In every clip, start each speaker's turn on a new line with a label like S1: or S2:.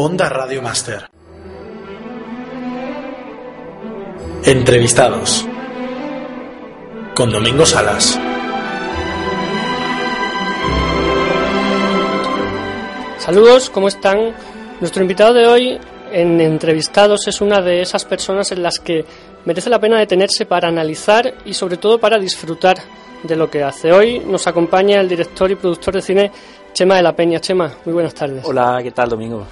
S1: Onda Radio Master. Entrevistados. Con Domingo Salas.
S2: Saludos, ¿cómo están? Nuestro invitado de hoy en Entrevistados es una de esas personas en las que merece la pena detenerse para analizar y sobre todo para disfrutar de lo que hace. Hoy nos acompaña el director y productor de cine Chema de la Peña. Chema, muy buenas tardes.
S3: Hola, ¿qué tal, Domingo?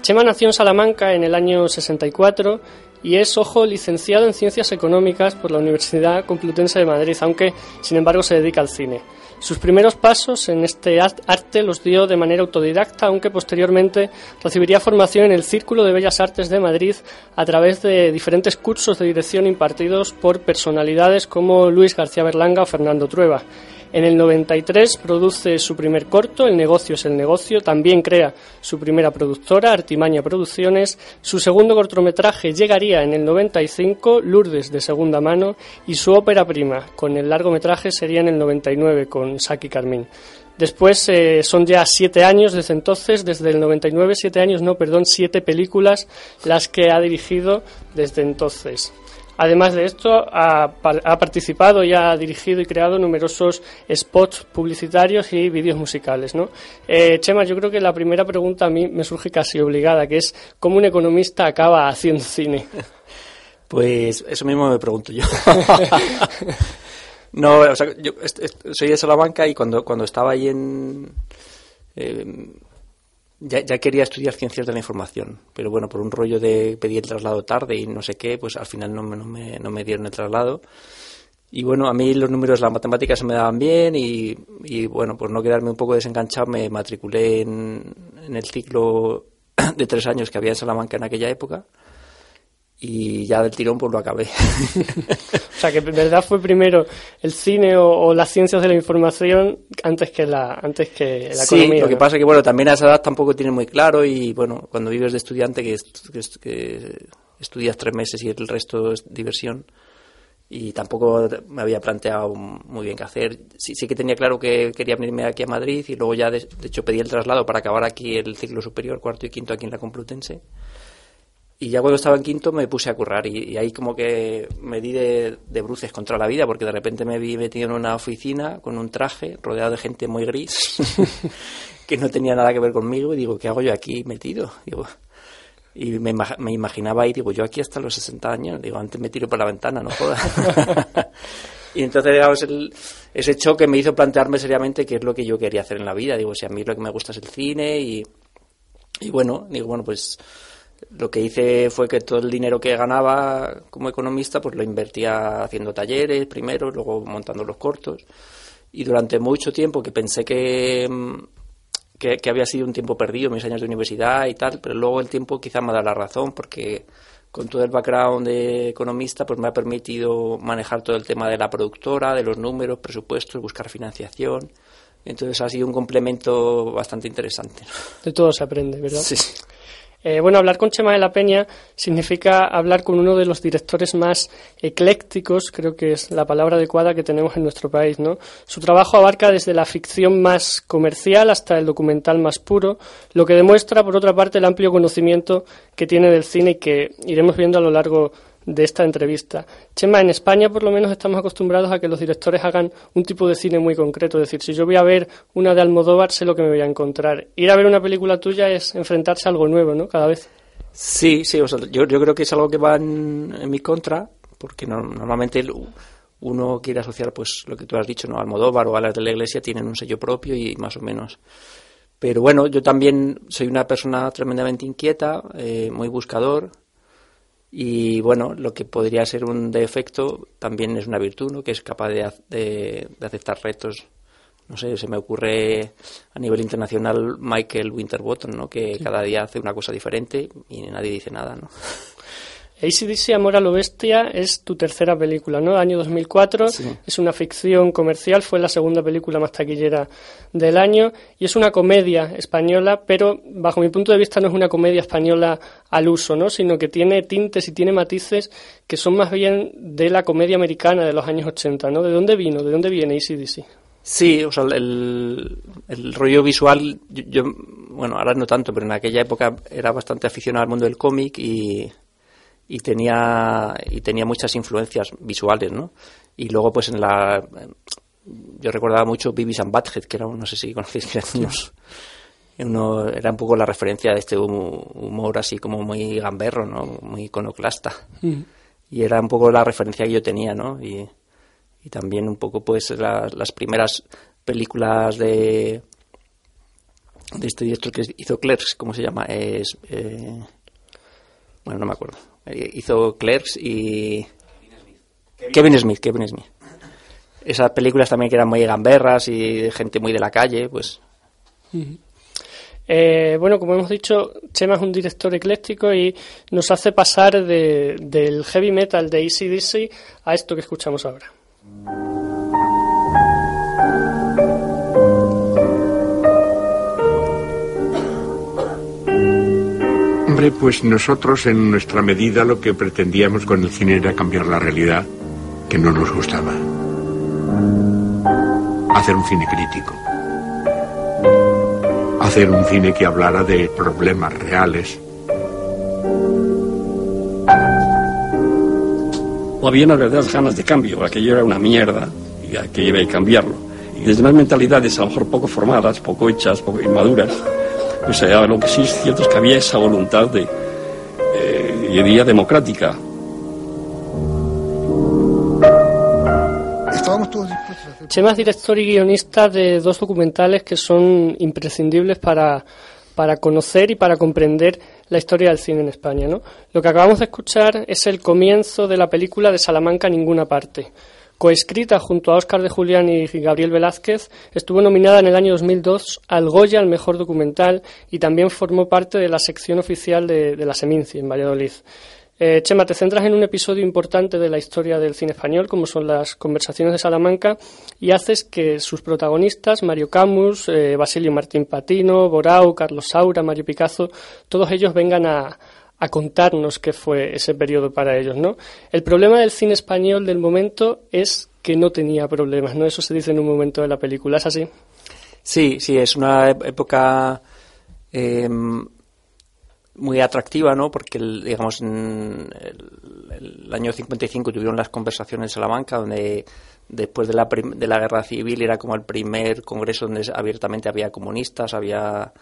S2: Chema nació en Salamanca en el año 64 y es, ojo, licenciado en Ciencias Económicas por la Universidad Complutense de Madrid, aunque sin embargo se dedica al cine. Sus primeros pasos en este arte los dio de manera autodidacta, aunque posteriormente recibiría formación en el Círculo de Bellas Artes de Madrid a través de diferentes cursos de dirección impartidos por personalidades como Luis García Berlanga o Fernando Trueba. En el 93 produce su primer corto, El negocio es el negocio. También crea su primera productora, Artimaña Producciones. Su segundo cortometraje llegaría en el 95, Lourdes de segunda mano. Y su ópera prima, con el largometraje, sería en el 99, con Saki Carmín. Después eh, son ya siete años desde entonces, desde el 99, siete años, no, perdón, siete películas las que ha dirigido desde entonces. Además de esto, ha, participado y ha dirigido y creado numerosos spots publicitarios y vídeos musicales. ¿no? Eh, Chema, yo creo que la primera pregunta a mí me surge casi obligada, que es ¿cómo un economista acaba haciendo cine?
S3: Pues eso mismo me pregunto yo. no, o sea, yo soy de Salamanca y cuando, cuando estaba ahí en... Eh, ya, quería estudiar ciencias de la información, pero bueno, por un rollo de pedir el traslado tarde y no sé qué, pues al final no, no, me, no me dieron el traslado. Y bueno, a mí los números, las matemáticas se me daban bien y, y bueno, por no quedarme un poco desenganchado, me matriculé en, en el ciclo de tres años que había en Salamanca en aquella época y ya del tirón pues lo acabé.
S2: o sea que en verdad fue primero el cine o, las ciencias de la información antes que la antes que la
S3: sí, lo que pasa es que bueno también a esa edad tampoco tienes muy claro y bueno cuando vives de estudiante que, que, estudias tres meses y el resto es diversión y tampoco me había planteado muy bien qué hacer. Sí, sí que tenía claro que quería venirme aquí a Madrid y luego ya de, de hecho pedí el traslado para acabar aquí el ciclo superior, cuarto y quinto aquí en la Complutense y ya cuando estaba en quinto me puse a currar y, ahí como que me di de, bruces contra la vida porque de repente me vi metido en una oficina con un traje rodeado de gente muy gris que no tenía nada que ver conmigo y digo, ¿qué hago yo aquí metido? Y me, me imaginaba ahí, digo, yo aquí hasta los 60 años, digo, antes me tiro por la ventana, no jodas. y entonces, digamos, el, ese choque me hizo plantearme seriamente qué es lo que yo quería hacer en la vida. Digo, si a mí lo que me gusta es el cine y, y bueno, digo, bueno, pues lo que hice fue que todo el dinero que ganaba como economista pues lo invertía haciendo talleres primero, luego montando los cortos. Y durante mucho tiempo que pensé que, mm, que, había sido un tiempo perdido, mis años de universidad y tal, pero luego el tiempo quizá me dado la razón porque con todo el background de economista pues me ha permitido manejar todo el tema de la productora, de los números, presupuestos, buscar financiación. Entonces ha sido un complemento bastante interesante.
S2: De todo se aprende, ¿verdad?
S3: Sí.
S2: Eh, bueno, hablar con Chema de la Peña significa hablar con uno de los directores más eclécticos, creo que es la palabra adecuada que tenemos en nuestro país, ¿no? Su trabajo abarca desde la ficción más comercial hasta el documental más puro, lo que demuestra, por otra parte, el amplio conocimiento que tiene del cine y que iremos viendo a lo largo de esta entrevista. Chema, en España por lo menos estamos acostumbrados a que los directores hagan un tipo de cine muy concreto. Es decir, si yo voy a ver una de Almodóvar, sé lo que me voy a encontrar. Ir a ver una película tuya es enfrentarse a algo nuevo, ¿no? Cada vez.
S3: Sí, sí, yo, yo creo que es algo que va en, mi contra, porque normalmente uno quiere asociar, pues, lo que tú has dicho, ¿no? Almodóvar o Alas de la Iglesia tienen un sello propio y más o menos. Pero bueno, yo también soy una persona tremendamente inquieta, eh, muy buscador, y bueno, lo que podría ser un defecto también es una virtud, ¿no? que es capaz de, de, aceptar retos. No sé, se me ocurre a nivel internacional Michael Winterbottom, ¿no? que cada día hace una cosa diferente y nadie dice nada. ¿no?
S2: ACDC Amor a lo Bestia es tu tercera película, ¿no? Año 2004. Es una ficción comercial, fue la segunda película más taquillera del año y es una comedia española, pero bajo mi punto de vista no es una comedia española al uso, ¿no? Sino que tiene tintes y tiene matices que son más bien de la comedia americana de los años 80, ¿no? ¿De dónde vino? ¿De dónde viene ACDC?
S3: Sí, o sea, el, el rollo visual, yo, bueno, ahora no tanto, pero en aquella época era bastante aficionado al mundo del cómic y, y tenía y tenía muchas influencias visuales, ¿no? Y luego pues en la yo recordaba mucho Beavis and Butthead, que era no sé si conocéis que uno, era un poco la referencia de este humor así como muy gamberro, ¿no? Muy iconoclasta. Mm. Y era un poco la referencia que yo tenía, ¿no? Y, y también un poco pues las primeras películas de de este director que hizo Clerks, ¿cómo se llama? Es eh, bueno, no me acuerdo. Hizo Clerks y Kevin Smith, Kevin Smith. Esas películas también que eran muy gamberras y gente muy de la calle, pues.
S2: Eh, bueno, como hemos dicho, Chema es un director ecléctico y nos hace pasar del heavy metal de ACDC a esto que escuchamos ahora.
S4: Hombre, pues nosotros en nuestra medida lo que pretendíamos con el cine era cambiar la realidad que no nos gustaba. Hacer un cine crítico. Hacer un cine que hablara de problemas reales.
S5: Había unas verdaderas ganas de cambio, aquello era una mierda y aquello iba a cambiarlo. Y desde unas mentalidades a lo mejor poco formadas, poco hechas, poco inmaduras, lo que sí es cierto es que había esa voluntad de, eh, democrática
S2: Chema es director y guionista de dos documentales que son imprescindibles para, para conocer y para comprender la historia del cine en España. ¿no? Lo que acabamos de escuchar es el comienzo de la película de Salamanca Ninguna Parte. Coescrita junto a Óscar de Julián y Gabriel Velázquez, estuvo nominada en el año 2002 al Goya al mejor documental y también formó parte de la sección oficial de, la Seminci en Valladolid. Eh, Chema, te centras en un episodio importante de la historia del cine español, como son las conversaciones de Salamanca, y haces que sus protagonistas, Mario Camus, eh, Basilio Martín Patino, Borau, Carlos Saura, Mario Picazo, todos ellos vengan a, contarnos qué fue ese periodo para ellos, ¿no? El problema del cine español del momento es que no tenía problemas, ¿no? Eso se dice en un momento de la película, ¿es así?
S3: Sí, sí, es una época em, muy atractiva, ¿no? Porque, digamos, en el, año 55 tuvieron las conversaciones en Salamanca, donde después de la, de la guerra civil era como el primer congreso donde abiertamente había comunistas, había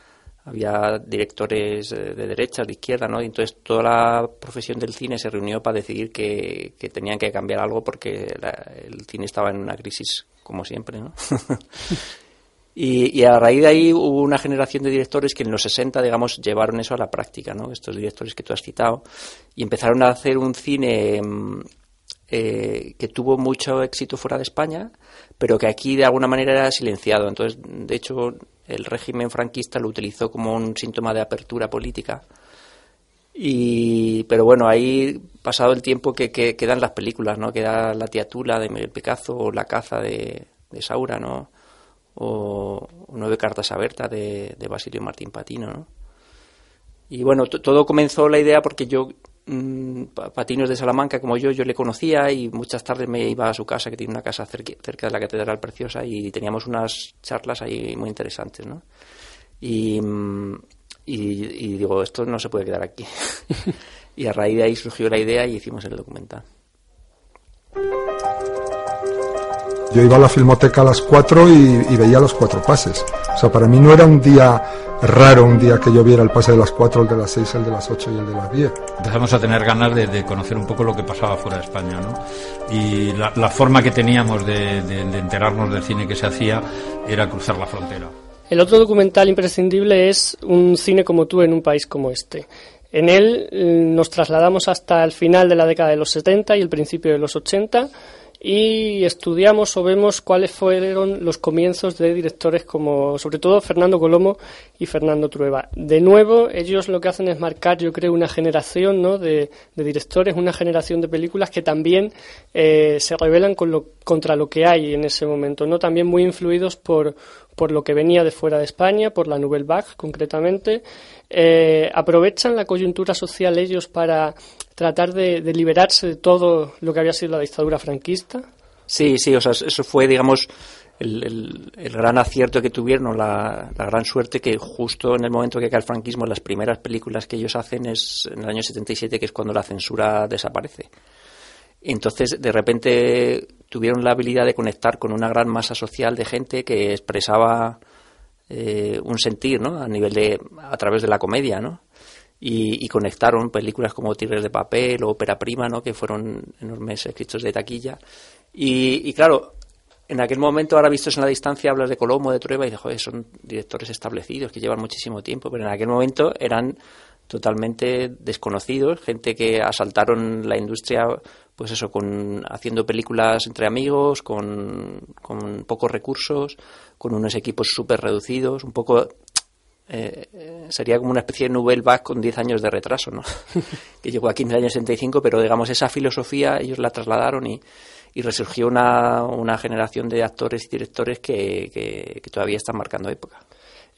S3: había directores de derecha, de izquierda, ¿no? Y entonces toda la profesión del cine se reunió para decidir que, que tenían que cambiar algo porque el cine estaba en una crisis, como siempre, ¿no? Y, a raíz de ahí hubo una generación de directores que en los 60, digamos, llevaron eso a la práctica, ¿no? Estos directores que tú has citado, y empezaron a hacer un cine mm, eh, que tuvo mucho éxito fuera de España, pero que aquí de alguna manera era silenciado. Entonces, de hecho, el régimen franquista lo utilizó como un síntoma de apertura política. Y, pero bueno, ahí, pasado el tiempo que, quedan las películas, ¿no? Queda La tía Tula de Miguel Picazo o La caza de, de Saura, ¿no? o Nueve cartas abiertas de, de Basilio Martín Patino, ¿no? Y bueno, todo comenzó la idea porque yo, mmm, Patino es de Salamanca, como yo, yo le conocía y muchas tardes me iba a su casa, que tiene una casa cerca, cerca de la Catedral Preciosa, y teníamos unas charlas ahí muy interesantes, ¿no? Y, mm, y, y digo, esto no se puede quedar aquí. y a raíz de ahí surgió la idea y hicimos el documental.
S6: Yo iba a la filmoteca a las 4 y, veía los cuatro pases. O sea, para mí no era un día raro, un día que yo viera el pase de las 4, el de las 6, el de las 8 y el de las 10.
S7: Empezamos a tener ganas de, conocer un poco lo que pasaba fuera de España, ¿no? Y la, forma que teníamos de, de enterarnos del cine que se hacía era cruzar la frontera.
S2: El otro documental imprescindible es Un cine como tú en un país como este. En él mm, nos trasladamos hasta el final de la década de los 70 y el principio de los 80 y estudiamos o vemos cuáles fueron los comienzos de directores como sobre todo Fernando Colomo y Fernando Trueba. De nuevo, ellos lo que hacen es marcar, yo creo, una generación ¿no? de, directores, una generación de películas que también eh, se rebelan contra lo que hay en ese momento, no también muy influidos por, por lo que venía de fuera de España, por la Nouvelle Vague concretamente. Eh, aprovechan la coyuntura social ellos para tratar de, liberarse de todo lo que había sido la dictadura franquista.
S3: Sí, sí, o sea, eso fue, digamos, el, el, gran acierto que tuvieron, la, la, gran suerte que justo en el momento que cae el franquismo, las primeras películas que ellos hacen es en el año 77, que es cuando la censura desaparece. Entonces, de repente tuvieron la habilidad de conectar con una gran masa social de gente que expresaba eh, un sentir, ¿no? A nivel de, a través de la comedia, ¿no? Y, y, conectaron películas como Tigres de Papel o Ópera Prima, ¿no? Que fueron enormes escritos de taquilla. Y, y claro, en aquel momento, ahora vistos en la distancia, hablas de Colombo, de Trueba y dices, joder, son directores establecidos que llevan muchísimo tiempo, pero en aquel momento eran totalmente desconocidos, gente que asaltaron la industria, pues eso, con haciendo películas entre amigos, con, con pocos recursos, con unos equipos súper reducidos, un poco eh, sería como una especie de Nouvelle Vague con 10 años de retraso, ¿no? que llegó aquí en el año 65, pero digamos esa filosofía ellos la trasladaron y, y resurgió una, una, generación de actores y directores que, que, que todavía están marcando época.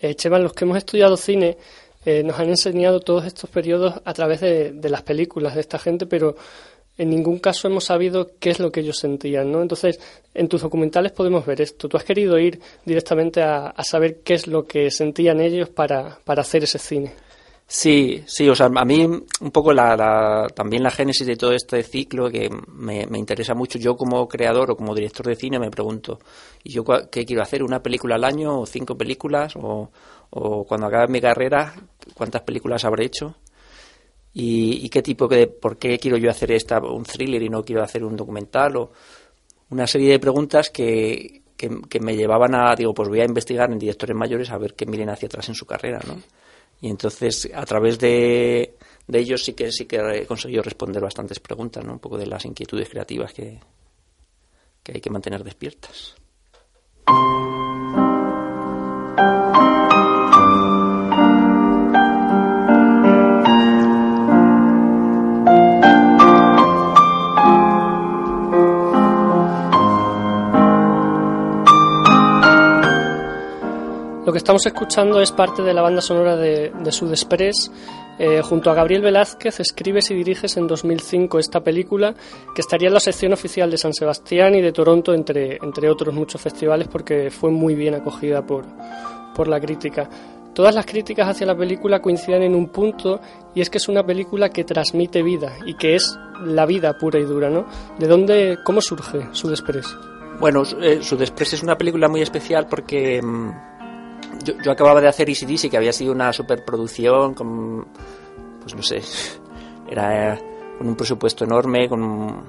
S2: Eh, los que hemos estudiado cine eh, nos han enseñado todos estos periodos a través de, de, las películas de esta gente, pero en ningún caso hemos sabido qué es lo que ellos sentían, ¿no? Entonces, en tus documentales podemos ver esto. Tú has querido ir directamente a, a saber qué es lo que sentían ellos para, para hacer ese cine.
S3: Sí, sí, o sea, a mí un poco la, la, también la génesis de todo este ciclo que me, me, interesa mucho. Yo como creador o como director de cine me pregunto, ¿y yo qué quiero hacer? ¿Una película al año o cinco películas? ¿O, o cuando acabe mi carrera, cuántas películas habré hecho? ¿Y, y qué tipo de, por qué quiero yo hacer esta, un thriller y no quiero hacer un documental? O una serie de preguntas que, que, me llevaban a, digo, pues voy a investigar en directores mayores a ver qué miren hacia atrás en su carrera, ¿no? Y entonces, a través de, de ellos sí que sí que he conseguido responder bastantes preguntas, ¿no? Un poco de las inquietudes creativas que, que hay que mantener despiertas.
S2: Lo que estamos escuchando es parte de la banda sonora de, de Sud Express. Eh, junto a Gabriel Velázquez escribes y diriges en 2005 esta película que estaría en la sección oficial de San Sebastián y de Toronto, entre, entre otros muchos festivales, porque fue muy bien acogida por, por la crítica. Todas las críticas hacia la película coinciden en un punto y es que es una película que transmite vida y que es la vida pura y dura, ¿no? ¿De dónde, cómo surge Sud Express?
S3: Bueno, eh, Sud Express es una película muy especial porque mmm, yo, acababa de hacer Easy que había sido una superproducción con, pues no sé, era con un presupuesto enorme, con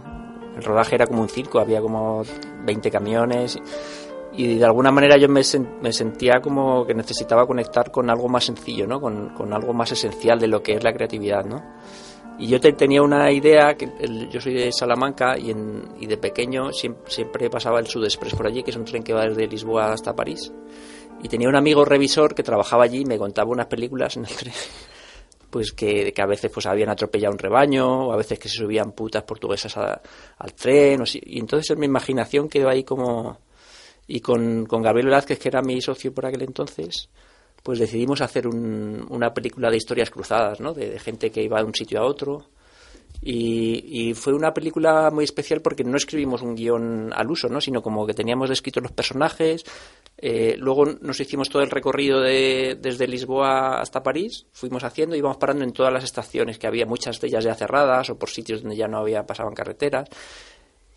S3: el rodaje era como un circo, había como 20 camiones y de alguna manera yo me, me sentía como que necesitaba conectar con algo más sencillo, ¿no? Con, con, algo más esencial de lo que es la creatividad, ¿no? Y yo te, tenía una idea, que yo soy de Salamanca y, en, y de pequeño siempre, siempre pasaba el Sud Express por allí, que es un tren que va desde Lisboa hasta París. Y tenía un amigo revisor que trabajaba allí y me contaba unas películas en el tren pues que, que, a veces pues habían atropellado un rebaño o a veces que se subían putas portuguesas al tren o si, y entonces en mi imaginación quedó ahí como y con, con Gabriel Velázquez que era mi socio por aquel entonces pues decidimos hacer un, una película de historias cruzadas ¿no? de, gente que iba de un sitio a otro y, y, fue una película muy especial porque no escribimos un guion al uso, ¿no? sino como que teníamos escritos los personajes. Eh, luego nos hicimos todo el recorrido de, desde Lisboa hasta París, fuimos haciendo, íbamos parando en todas las estaciones que había, muchas de ellas ya cerradas o por sitios donde ya no había pasaban carreteras.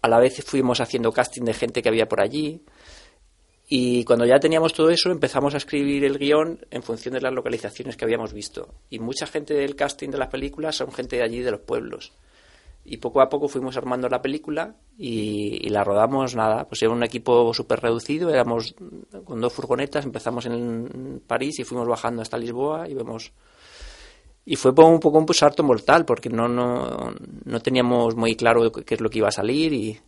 S3: A la vez fuimos haciendo casting de gente que había por allí. Y cuando ya teníamos todo eso, empezamos a escribir el guion en función de las localizaciones que habíamos visto. Y mucha gente del casting de las películas son gente de allí, de los pueblos. Y poco a poco fuimos armando la película y, y la rodamos, nada, pues era un equipo súper reducido, éramos con dos furgonetas, empezamos en París y fuimos bajando hasta Lisboa y vemos... Y fue un poco un salto mortal porque no, no, no teníamos muy claro qué es lo que iba a salir y,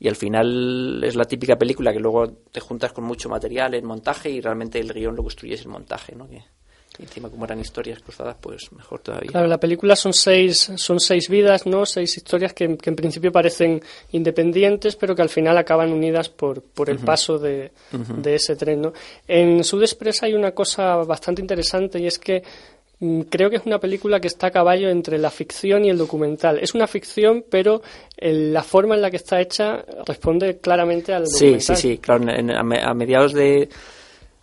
S3: y al final es la típica película que luego te juntas con mucho material en montaje y realmente el guion lo construyes en montaje, ¿no? Que, que encima como eran historias cruzadas, pues mejor todavía.
S2: Claro, la película son seis, son seis vidas, ¿no? Seis historias que, que en principio parecen independientes, pero que al final acaban unidas por, por el uh -huh. paso de, uh -huh. de, ese tren, ¿no? En Sud Express hay una cosa bastante interesante y es que creo que es una película que está a caballo entre la ficción y el documental. Es una ficción, pero la forma en la que está hecha responde claramente al documental.
S3: Sí, sí, sí, claro, a, mediados de,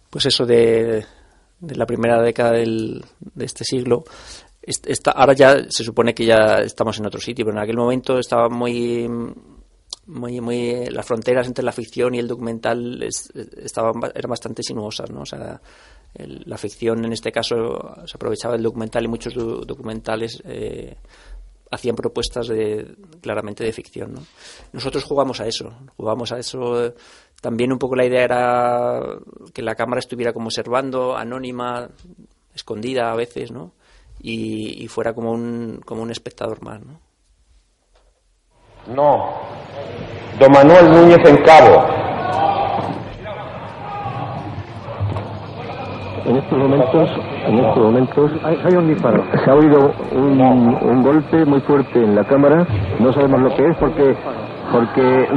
S3: pues eso, de, de la primera década del, de este siglo, ahora ya se supone que ya estamos en otro sitio, pero en aquel momento estaba muy muy muy las fronteras entre la ficción y el documental estaban eran bastante sinuosas no o sea la ficción en este caso se aprovechaba del documental y muchos documentales eh, hacían propuestas de, claramente de ficción ¿no? nosotros jugamos a eso jugamos a eso también un poco la idea era que la cámara estuviera como observando anónima escondida a veces no y, fuera como un, como un espectador más. ¿no?
S8: No. Don Manuel Núñez en Cabo.
S9: En estos momentos, en estos momentos hay, un disparo. Se ha oído un, un golpe muy fuerte en la cámara. No sabemos lo que es porque porque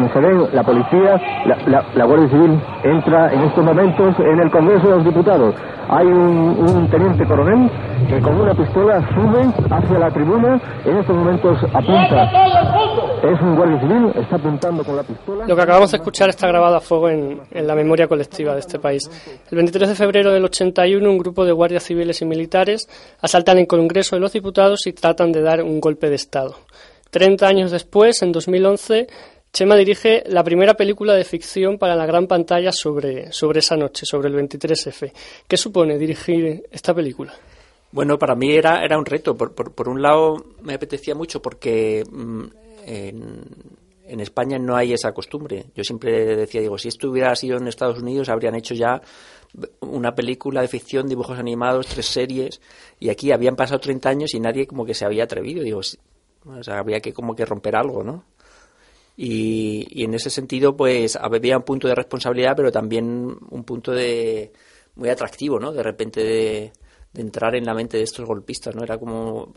S9: la policía, la, Guardia Civil entra en estos momentos en el Congreso de los Diputados. Hay un, teniente coronel que con una pistola sube hacia la tribuna, en estos momentos apunta. Es un Guardia Civil, está apuntando con la pistola.
S2: Lo que acabamos de escuchar está grabado a fuego en, en la memoria colectiva de este país. El 23 de febrero del 81, un grupo de guardias civiles y militares asaltan el Congreso de los Diputados y tratan de dar un golpe de Estado. Treinta años después, en 2011, Chema dirige la primera película de ficción para la gran pantalla sobre, sobre esa noche, sobre el 23F. ¿Qué supone dirigir esta película?
S3: Bueno, para mí era, era un reto. Por, por, un lado, me apetecía mucho porque mm, en, en, España no hay esa costumbre. Yo siempre decía, digo, si esto hubiera sido en Estados Unidos, habrían hecho ya una película de ficción, dibujos animados, tres series, y aquí habían pasado 30 años y nadie como que se había atrevido. Digo, o sea, había que como que romper algo, ¿no? Y, y en ese sentido, pues había un punto de responsabilidad, pero también un punto de muy atractivo, ¿no? De repente de, entrar en la mente de estos golpistas, ¿no? Era como...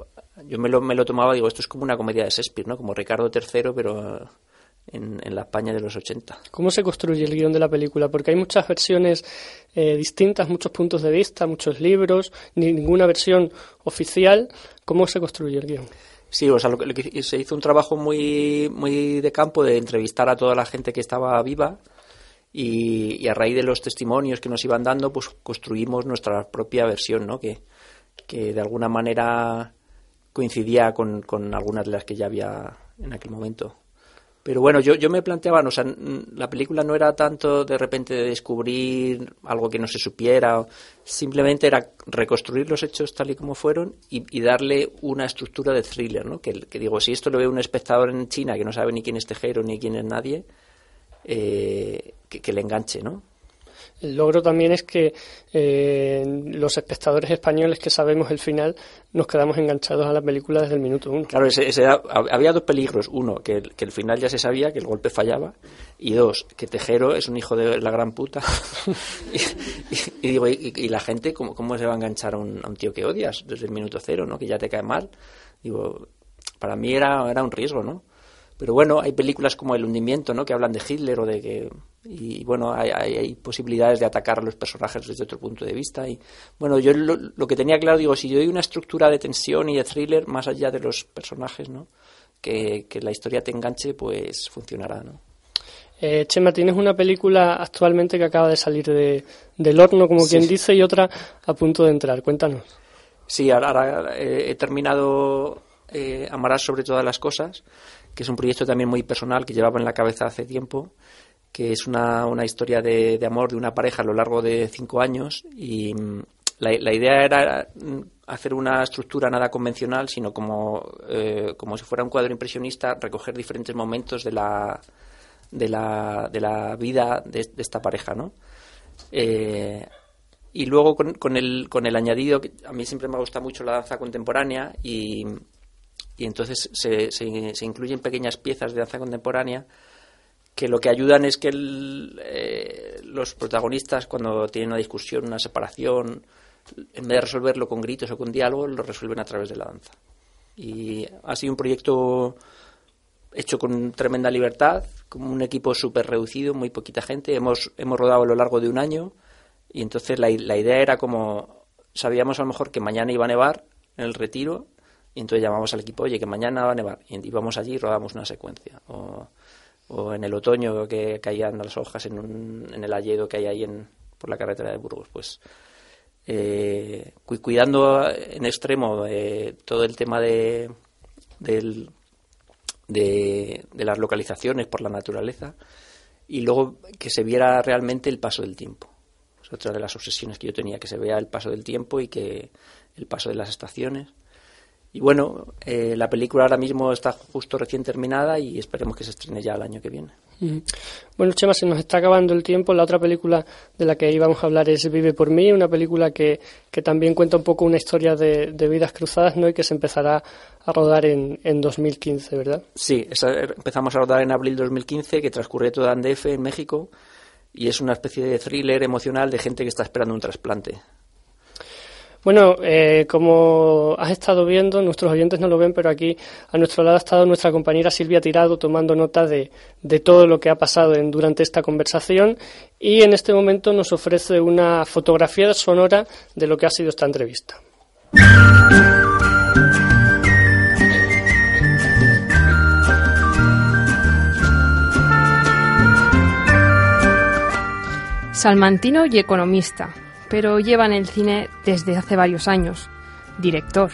S3: Yo me lo, me lo tomaba, digo, esto es como una comedia de Shakespeare, ¿no? Como Ricardo III, pero en, la España de los 80.
S2: ¿Cómo se construye el guion de la película? Porque hay muchas versiones eh, distintas, muchos puntos de vista, muchos libros, ni ninguna versión oficial. ¿Cómo se construye el guion?
S3: Sí, o sea, lo que, se hizo un trabajo muy, muy de campo de entrevistar a toda la gente que estaba viva y, a raíz de los testimonios que nos iban dando, pues construimos nuestra propia versión, ¿no? Que, que de alguna manera coincidía con, con algunas de las que ya había en aquel momento. Pero bueno, yo, yo me planteaba, o sea, la película no era tanto de repente de descubrir algo que no se supiera, simplemente era reconstruir los hechos tal y como fueron y, darle una estructura de thriller, ¿no? Que, que, digo, si esto lo ve un espectador en China que no sabe ni quién es Tejero ni quién es nadie, eh, que, que le enganche, ¿no?
S2: El logro también es que eh, los espectadores españoles que sabemos el final nos quedamos enganchados a la película desde el minuto uno.
S3: Claro, había dos peligros. Uno, que, el final ya se sabía, que el golpe fallaba. Y dos, que Tejero es un hijo de la gran puta. y, digo, y, la gente, ¿cómo, ¿cómo, se va a enganchar a un, tío que odias desde el minuto cero, ¿no? que ya te cae mal? Digo, para mí era un riesgo, ¿no? Pero bueno, hay películas como El hundimiento, ¿no? Que hablan de Hitler o de que... Y bueno, hay, hay, posibilidades de atacar a los personajes desde otro punto de vista. Y bueno, yo lo, que tenía claro, digo, si yo doy una estructura de tensión y de thriller más allá de los personajes, ¿no? Que, la historia te enganche, pues funcionará, ¿no?
S2: Eh, Chema, tienes una película actualmente que acaba de salir de, del horno, como quien dice, y otra a punto de entrar. Cuéntanos.
S3: Sí, ahora, he terminado eh, Amarás sobre todas las cosas que es un proyecto también muy personal que llevaba en la cabeza hace tiempo, que es una, una historia de, de, amor de una pareja a lo largo de cinco años y mm, la, la idea era mm, hacer una estructura nada convencional, sino como, eh, como si fuera un cuadro impresionista, recoger diferentes momentos de la, de la, de la vida de, esta pareja, ¿no? Eh, y luego con, con, el, con el añadido, que a mí siempre me gusta mucho la danza contemporánea y, y entonces se, se, incluyen pequeñas piezas de danza contemporánea que lo que ayudan es que eh, los protagonistas cuando tienen una discusión, una separación, en vez de resolverlo con gritos o con diálogo, lo resuelven a través de la danza. Y ha sido un proyecto hecho con tremenda libertad, con un equipo súper reducido, muy poquita gente. Hemos, hemos rodado a lo largo de un año y entonces la idea era como sabíamos a lo mejor que mañana iba a nevar en el retiro y entonces llamamos al equipo, oye, que mañana va a nevar. Y íbamos allí y rodamos una secuencia. O, o en el otoño que caían las hojas en, un, en el alledo que hay ahí en, por la carretera de Burgos. Pues eh, cuidando en extremo eh, todo el tema de, del, de, de las localizaciones por la naturaleza y luego que se viera realmente el paso del tiempo. Es otra de las obsesiones que yo tenía, que se vea el paso del tiempo y que el paso de las estaciones. Y bueno, eh, la película ahora mismo está justo recién terminada y esperemos que se estrene ya el año que viene.
S2: Mm. Bueno, Chema, se nos está acabando el tiempo. La otra película de la que íbamos a hablar es Vive por mí, una película que, que también cuenta un poco una historia de, de, vidas cruzadas ¿no? y que se empezará a rodar en, en 2015, ¿verdad?
S3: Sí, esa, empezamos a rodar en abril de 2015, que transcurre toda en DF, en México, y es una especie de thriller emocional de gente que está esperando un trasplante.
S2: Bueno, eh, como has estado viendo, nuestros oyentes no lo ven, pero aquí a nuestro lado ha estado nuestra compañera Silvia Tirado tomando nota de, de todo lo que ha pasado en, durante esta conversación y en este momento nos ofrece una fotografía sonora de lo que ha sido esta entrevista.
S10: Salmantino y economista, pero lleva en el cine desde hace varios años. Director,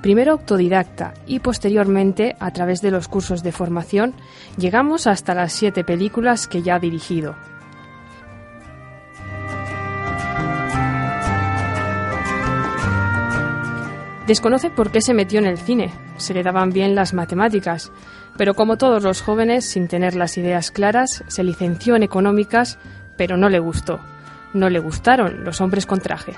S10: primero autodidacta y posteriormente, a través de los cursos de formación, llegamos hasta las siete películas que ya ha dirigido. Desconoce por qué se metió en el cine. Se le daban bien las matemáticas, pero como todos los jóvenes, sin tener las ideas claras, se licenció en económicas, pero no le gustó. No le gustaron los hombres con traje.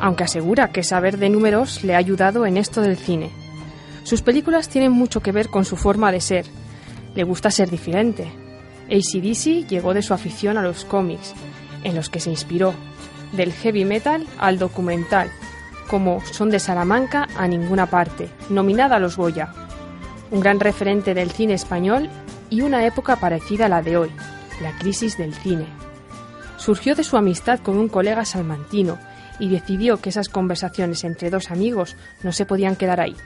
S10: Aunque asegura que saber de números le ha ayudado en esto del cine. Sus películas tienen mucho que ver con su forma de ser. Le gusta ser diferente. ACDC llegó de su afición a los cómics, en los que se inspiró, del heavy metal al documental, como Son de Salamanca a ninguna parte, nominada a los Goya, un gran referente del cine español y una época parecida a la de hoy, la crisis del cine. Surgió de su amistad con un colega salmantino y decidió que esas conversaciones entre dos amigos no se podían quedar ahí.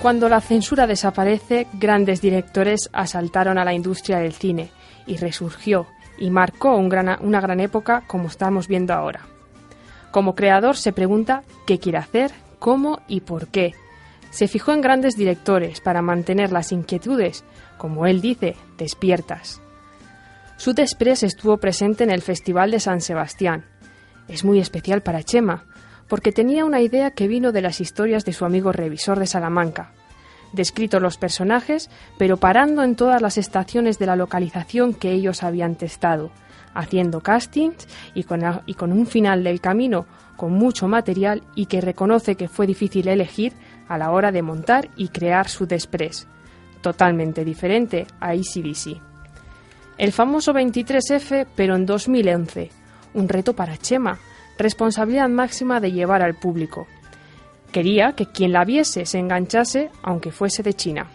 S10: Cuando la censura desaparece, grandes directores asaltaron a la industria del cine y resurgió y marcó una gran época como estamos viendo ahora. Como creador se pregunta qué quiere hacer, cómo y por qué. Se fijó en grandes directores para mantener las inquietudes, como él dice, despiertas. Sud Express estuvo presente en el Festival de San Sebastián. Es muy especial para Chema, porque tenía una idea que vino de las historias de su amigo revisor de Salamanca. Descrito los personajes, pero parando en todas las estaciones de la localización que ellos habían testado, haciendo castings y con, un final del camino con mucho material y que reconoce que fue difícil elegir a la hora de montar y crear Sud Express, totalmente diferente a ACDC. El famoso 23F, pero en 2011, un reto para Chema, responsabilidad máxima de llevar al público. Quería que quien la viese se enganchase, aunque fuese de China.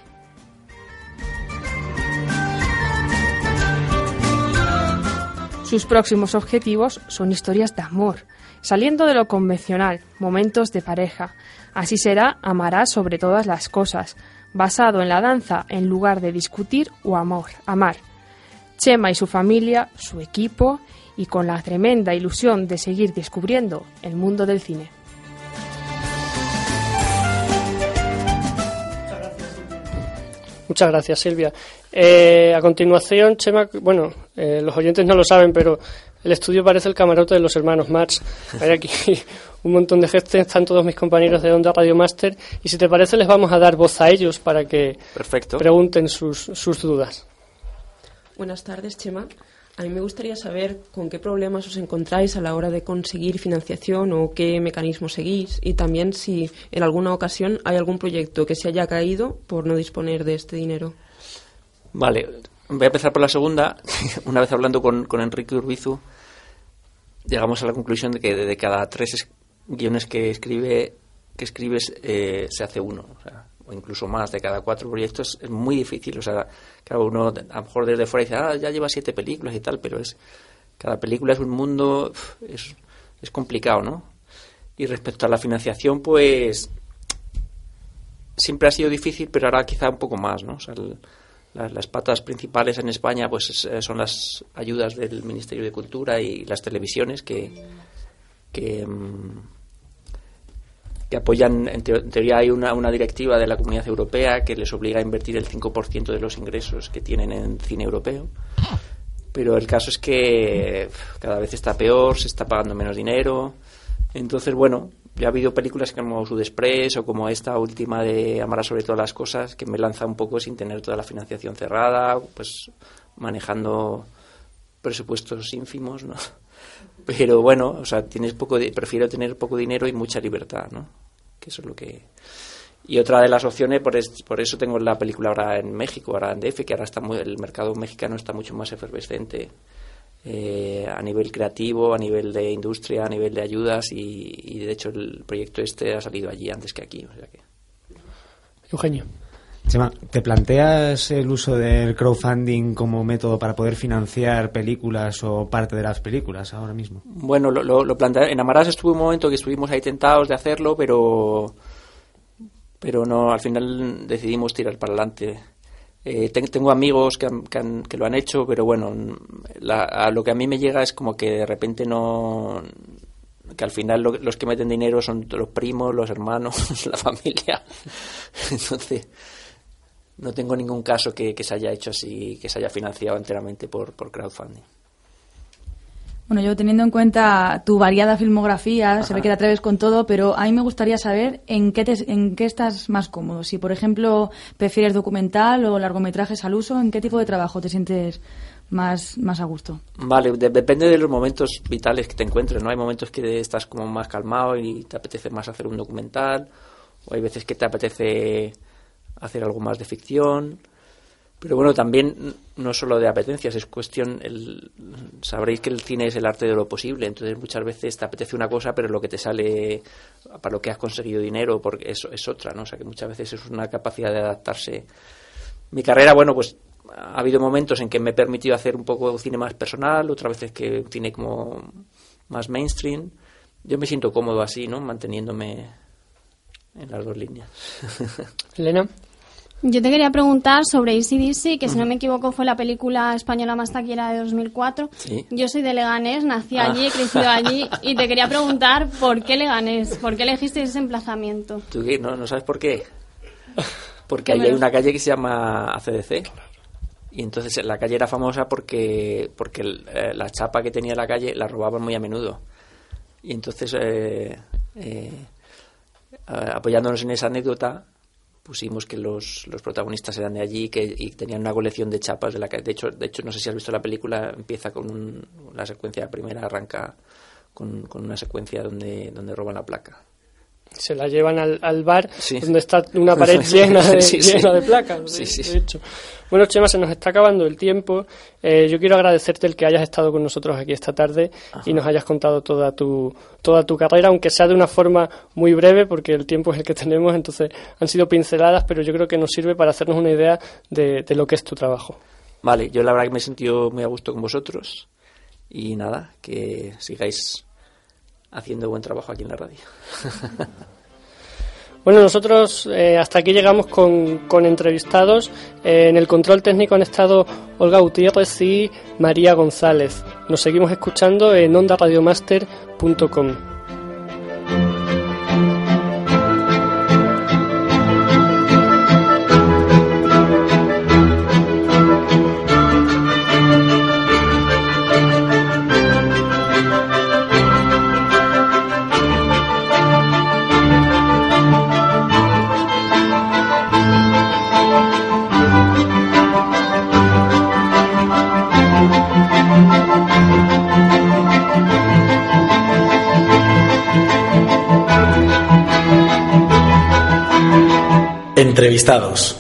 S10: Sus próximos objetivos son historias de amor, saliendo de lo convencional, momentos de pareja. Así será Amará sobre todas las cosas, basado en la danza en lugar de discutir o amor, amar. Chema y su familia, su equipo y con la tremenda ilusión de seguir descubriendo el mundo del cine.
S2: Muchas gracias, Silvia. Eh, a continuación, Chema, bueno, eh, los oyentes no lo saben, pero el estudio parece el camarote de los hermanos Marx. Hay aquí un montón de gente, están todos mis compañeros de Onda Radio Master, y si te parece, les vamos a dar voz a ellos para que
S3: Perfecto.
S2: pregunten sus, sus dudas.
S11: Buenas tardes, Chema. A mí me gustaría saber con qué problemas os encontráis a la hora de conseguir financiación o qué mecanismos seguís y también si en alguna ocasión hay algún proyecto que se haya caído por no disponer de este dinero.
S3: Vale, voy a empezar por la segunda. Una vez hablando con, con Enrique Urbizu, llegamos a la conclusión de que de cada tres guiones que escribe, que escribes eh, se hace uno, o, incluso más de cada cuatro proyectos, es muy difícil. O sea, claro, uno a lo mejor desde fuera dice, ah, ya lleva siete películas y tal, pero es cada película es un mundo, es, es complicado, ¿no? Y respecto a la financiación, pues siempre ha sido difícil, pero ahora quizá un poco más, ¿no? O sea, las, patas principales en España pues son las ayudas del Ministerio de Cultura y las televisiones que, que, mm, apoyan, en, teoría hay una, una, directiva de la Comunidad Europea que les obliga a invertir el 5% de los ingresos que tienen en cine europeo. Pero el caso es que cada vez está peor, se está pagando menos dinero. Entonces, bueno, ya ha habido películas como Sud Express o como esta última de Amar sobre todas las cosas que me lanza un poco sin tener toda la financiación cerrada, pues manejando presupuestos ínfimos, ¿no? Pero bueno, o sea, tienes poco prefiero tener poco dinero y mucha libertad, ¿no? Que eso es lo que y otra de las opciones, por, por eso tengo la película ahora en México, ahora en DF, que ahora está muy, el mercado mexicano está mucho más efervescente eh, a nivel creativo, a nivel de industria, a nivel de ayudas y, de hecho el proyecto este ha salido allí antes que aquí. O sea que...
S2: Eugenio.
S12: Chema, ¿te planteas el uso del crowdfunding como método para poder financiar películas o parte de las películas ahora mismo?
S3: Bueno, lo, lo, En Amaras estuvo un momento que estuvimos ahí tentados de hacerlo, pero, pero no, al final decidimos tirar para adelante eh, tengo amigos que, que, lo han hecho, pero bueno, a lo que a mí me llega es como que de repente no. que al final los que meten dinero son los primos, los hermanos, la familia. Entonces, no tengo ningún caso que, que, se haya hecho así, que se haya financiado enteramente por crowdfunding.
S13: Bueno, yo teniendo en cuenta tu variada filmografía, se ve que te atreves con todo, pero a mí me gustaría saber en qué, en qué estás más cómodo. Si, por ejemplo, prefieres documental o largometrajes al uso, ¿en qué tipo de trabajo te sientes más, más a gusto?
S3: Vale, depende de los momentos vitales que te encuentres, ¿no? Hay momentos que estás como más calmado y te apetece más hacer un documental, o hay veces que te apetece hacer algo más de ficción. Pero bueno, también no solo de apetencias, es cuestión, el, sabréis que el cine es el arte de lo posible, entonces muchas veces te apetece una cosa, pero lo que te sale, para lo que has conseguido dinero, porque eso es otra, ¿no? O sea que muchas veces es una capacidad de adaptarse. Mi carrera, bueno, pues ha habido momentos en que me he permitido hacer un poco cine más personal, otras veces que cine como más mainstream. Yo me siento cómodo así, ¿no? Manteniéndome en las dos líneas.
S2: Elena.
S14: Yo te quería preguntar sobre ACDC, que si no me equivoco fue la película española más taquera de 2004. Yo soy de Leganés, nací ah. allí, he crecido allí y te quería preguntar por qué Leganés, por qué elegiste ese emplazamiento.
S3: ¿Tú qué? ¿No, ¿No sabes por qué? Porque hay una calle que se llama ACDC. Y entonces la calle era famosa porque, porque eh, la chapa que tenía la calle la robaban muy a menudo. Y entonces, eh, eh, apoyándonos en esa anécdota, pusimos que los, los protagonistas eran de allí que, y tenían una colección de chapas de la que de hecho de hecho no sé si has visto la película empieza con la secuencia primera arranca con, con, una secuencia donde donde roban la placa
S2: se la llevan al, al bar donde está una pared llena de, llena de placas de, hecho. Bueno Chema se nos está acabando el tiempo. Eh, yo quiero agradecerte el que hayas estado con nosotros aquí esta tarde y nos hayas contado toda tu toda tu carrera aunque sea de una forma muy breve porque el tiempo es el que tenemos entonces han sido pinceladas pero yo creo que nos sirve para hacernos una idea de, de lo que es tu trabajo.
S3: Vale yo la verdad que me he sentido muy a gusto con vosotros y nada que sigáis haciendo buen trabajo aquí en la radio.
S2: Bueno, nosotros eh, hasta aquí llegamos con, con entrevistados. Eh, en el control técnico han estado Olga Gutiérrez y María González. Nos seguimos escuchando en ondaradiomaster.com.
S1: Entrevistados.